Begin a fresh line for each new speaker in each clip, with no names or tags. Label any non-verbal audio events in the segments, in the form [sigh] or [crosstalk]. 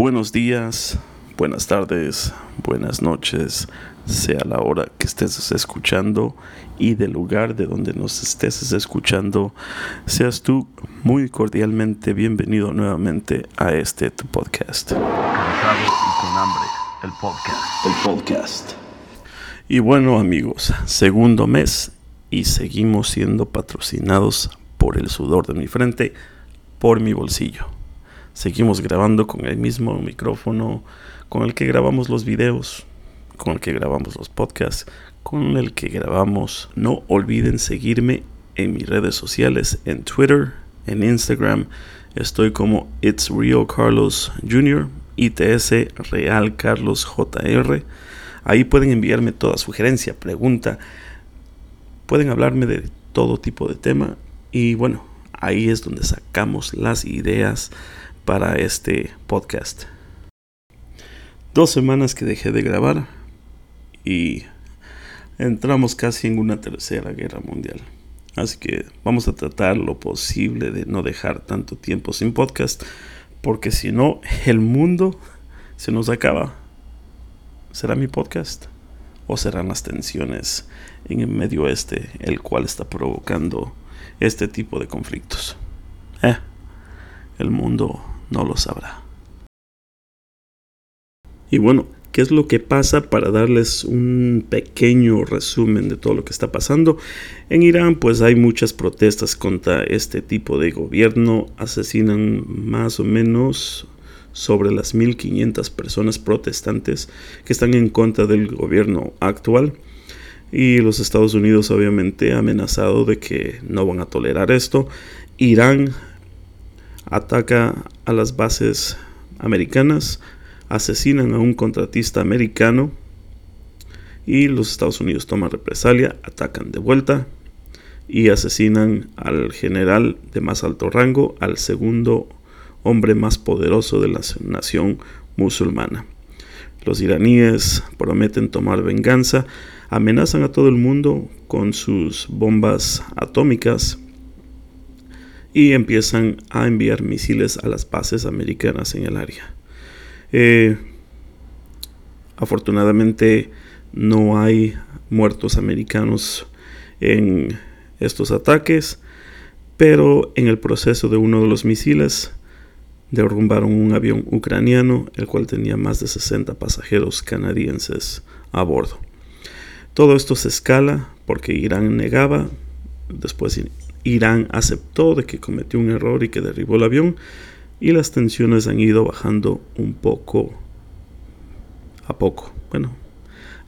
Buenos días, buenas tardes, buenas noches, sea la hora que estés escuchando y del lugar de donde nos estés escuchando, seas tú muy cordialmente bienvenido nuevamente a este tu podcast. Cansado y con hambre, el podcast. El podcast. Y bueno amigos, segundo mes y seguimos siendo patrocinados por el sudor de mi frente, por mi bolsillo. Seguimos grabando con el mismo micrófono con el que grabamos los videos, con el que grabamos los podcasts, con el que grabamos. No olviden seguirme en mis redes sociales, en Twitter, en Instagram. Estoy como It's Real Carlos Jr., ITS Real Carlos JR. Ahí pueden enviarme toda sugerencia, pregunta. Pueden hablarme de todo tipo de tema. Y bueno, ahí es donde sacamos las ideas para este podcast. Dos semanas que dejé de grabar y entramos casi en una tercera guerra mundial. Así que vamos a tratar lo posible de no dejar tanto tiempo sin podcast, porque si no, el mundo se nos acaba. ¿Será mi podcast? ¿O serán las tensiones en el medio oeste el cual está provocando este tipo de conflictos? Eh, el mundo no lo sabrá. Y bueno, ¿qué es lo que pasa para darles un pequeño resumen de todo lo que está pasando? En Irán pues hay muchas protestas contra este tipo de gobierno, asesinan más o menos sobre las 1500 personas protestantes que están en contra del gobierno actual. Y los Estados Unidos obviamente amenazado de que no van a tolerar esto. Irán ataca a las bases americanas, asesinan a un contratista americano y los Estados Unidos toman represalia, atacan de vuelta y asesinan al general de más alto rango, al segundo hombre más poderoso de la nación musulmana. Los iraníes prometen tomar venganza, amenazan a todo el mundo con sus bombas atómicas y empiezan a enviar misiles a las bases americanas en el área. Eh, afortunadamente no hay muertos americanos en estos ataques, pero en el proceso de uno de los misiles derrumbaron un avión ucraniano, el cual tenía más de 60 pasajeros canadienses a bordo. Todo esto se escala porque Irán negaba, después Irán aceptó de que cometió un error y que derribó el avión y las tensiones han ido bajando un poco a poco. Bueno,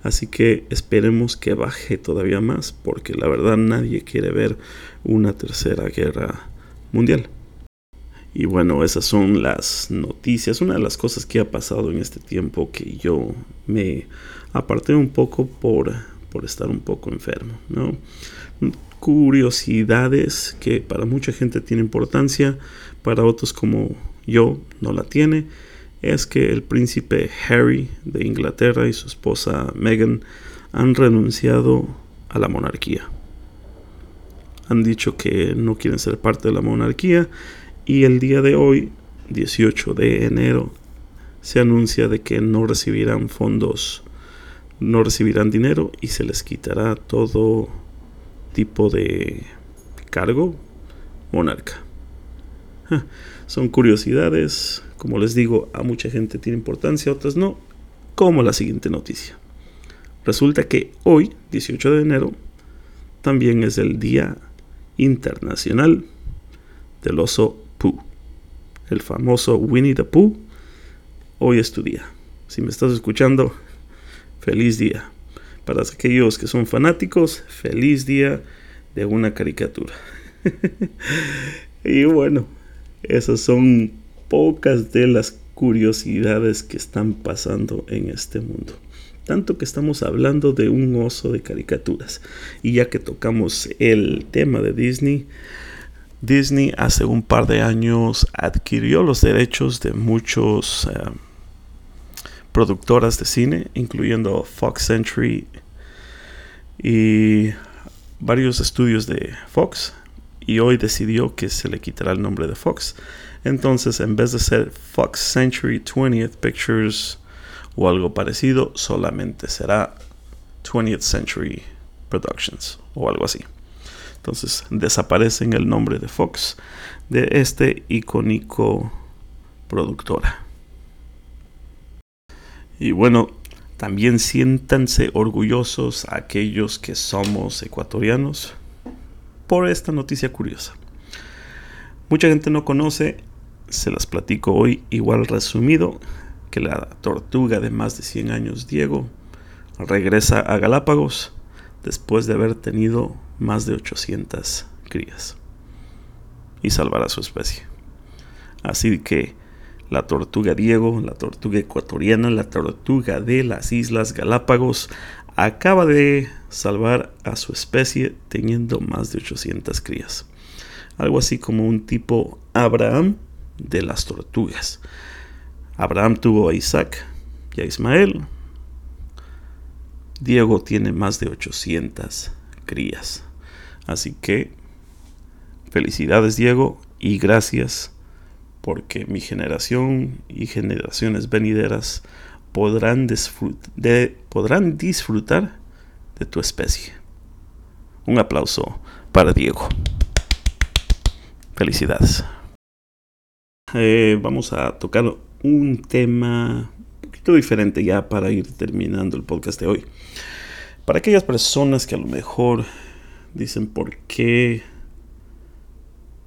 así que esperemos que baje todavía más porque la verdad nadie quiere ver una tercera guerra mundial. Y bueno, esas son las noticias, una de las cosas que ha pasado en este tiempo que yo me aparté un poco por, por estar un poco enfermo, ¿no? curiosidades que para mucha gente tiene importancia, para otros como yo no la tiene, es que el príncipe Harry de Inglaterra y su esposa Meghan han renunciado a la monarquía. Han dicho que no quieren ser parte de la monarquía y el día de hoy, 18 de enero, se anuncia de que no recibirán fondos, no recibirán dinero y se les quitará todo tipo de cargo monarca. Son curiosidades, como les digo, a mucha gente tiene importancia, a otras no, como la siguiente noticia. Resulta que hoy, 18 de enero, también es el Día Internacional del Oso Pooh. El famoso Winnie the Pooh. Hoy es tu día. Si me estás escuchando, feliz día. Para aquellos que son fanáticos, feliz día de una caricatura. [laughs] y bueno, esas son pocas de las curiosidades que están pasando en este mundo. Tanto que estamos hablando de un oso de caricaturas. Y ya que tocamos el tema de Disney, Disney hace un par de años adquirió los derechos de muchos... Eh, productoras de cine, incluyendo Fox Century y varios estudios de Fox. Y hoy decidió que se le quitará el nombre de Fox. Entonces, en vez de ser Fox Century 20th Pictures o algo parecido, solamente será 20th Century Productions o algo así. Entonces, desaparece en el nombre de Fox de este icónico productora. Y bueno, también siéntanse orgullosos aquellos que somos ecuatorianos por esta noticia curiosa. Mucha gente no conoce, se las platico hoy igual resumido, que la tortuga de más de 100 años, Diego, regresa a Galápagos después de haber tenido más de 800 crías y salvar a su especie. Así que la tortuga Diego, la tortuga ecuatoriana, la tortuga de las Islas Galápagos, acaba de salvar a su especie teniendo más de 800 crías. Algo así como un tipo Abraham de las tortugas. Abraham tuvo a Isaac y a Ismael. Diego tiene más de 800 crías. Así que felicidades Diego y gracias porque mi generación y generaciones venideras podrán, podrán disfrutar de tu especie. Un aplauso para Diego. Felicidades. Eh, vamos a tocar un tema un poquito diferente ya para ir terminando el podcast de hoy. Para aquellas personas que a lo mejor dicen por qué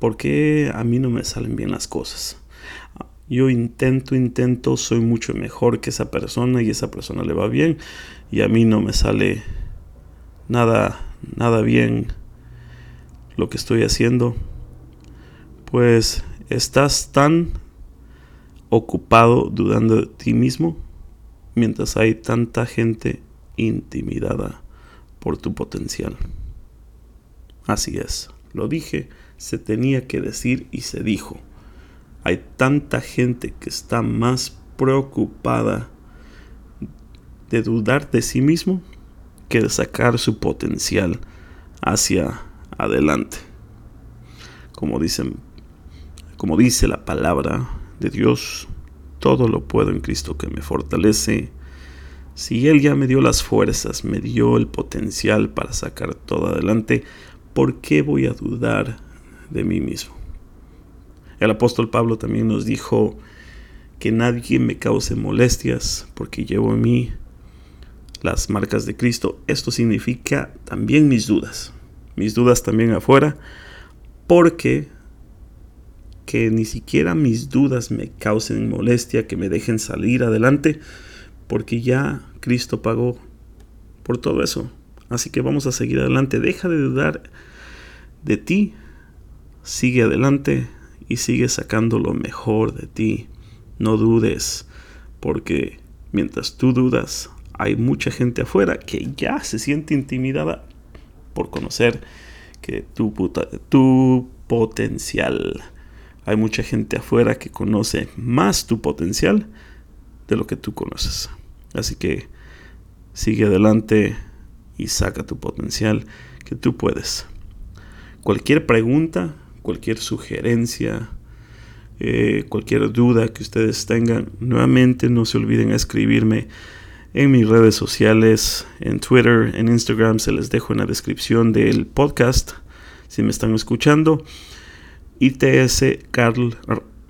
¿Por qué a mí no me salen bien las cosas? Yo intento, intento, soy mucho mejor que esa persona y esa persona le va bien y a mí no me sale nada, nada bien lo que estoy haciendo. Pues estás tan ocupado dudando de ti mismo mientras hay tanta gente intimidada por tu potencial. Así es, lo dije se tenía que decir y se dijo. Hay tanta gente que está más preocupada de dudar de sí mismo que de sacar su potencial hacia adelante. Como dicen, como dice la palabra de Dios, todo lo puedo en Cristo que me fortalece. Si Él ya me dio las fuerzas, me dio el potencial para sacar todo adelante, ¿por qué voy a dudar de mí mismo. El apóstol Pablo también nos dijo que nadie me cause molestias porque llevo en mí las marcas de Cristo. Esto significa también mis dudas, mis dudas también afuera, porque que ni siquiera mis dudas me causen molestia, que me dejen salir adelante, porque ya Cristo pagó por todo eso. Así que vamos a seguir adelante. Deja de dudar de ti, Sigue adelante y sigue sacando lo mejor de ti. No dudes, porque mientras tú dudas, hay mucha gente afuera que ya se siente intimidada por conocer que tu, tu potencial. Hay mucha gente afuera que conoce más tu potencial de lo que tú conoces. Así que sigue adelante y saca tu potencial que tú puedes. Cualquier pregunta cualquier sugerencia, eh, cualquier duda que ustedes tengan, nuevamente no se olviden escribirme en mis redes sociales, en Twitter, en Instagram, se les dejo en la descripción del podcast, si me están escuchando. ITS Carl,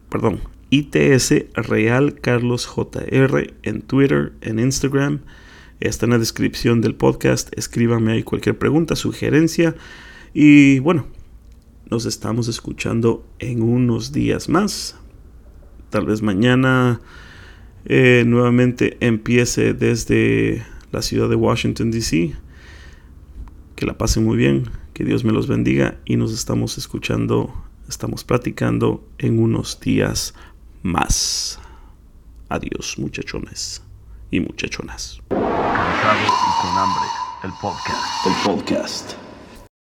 perdón, ITS Real Carlos JR en Twitter, en Instagram. Está en la descripción del podcast. Escríbanme ahí cualquier pregunta, sugerencia. Y bueno, nos estamos escuchando en unos días más. Tal vez mañana eh, nuevamente empiece desde la ciudad de Washington, D.C. Que la pasen muy bien, que Dios me los bendiga y nos estamos escuchando, estamos platicando en unos días más. Adiós muchachones y muchachonas.
Y con hambre, el podcast.
El podcast.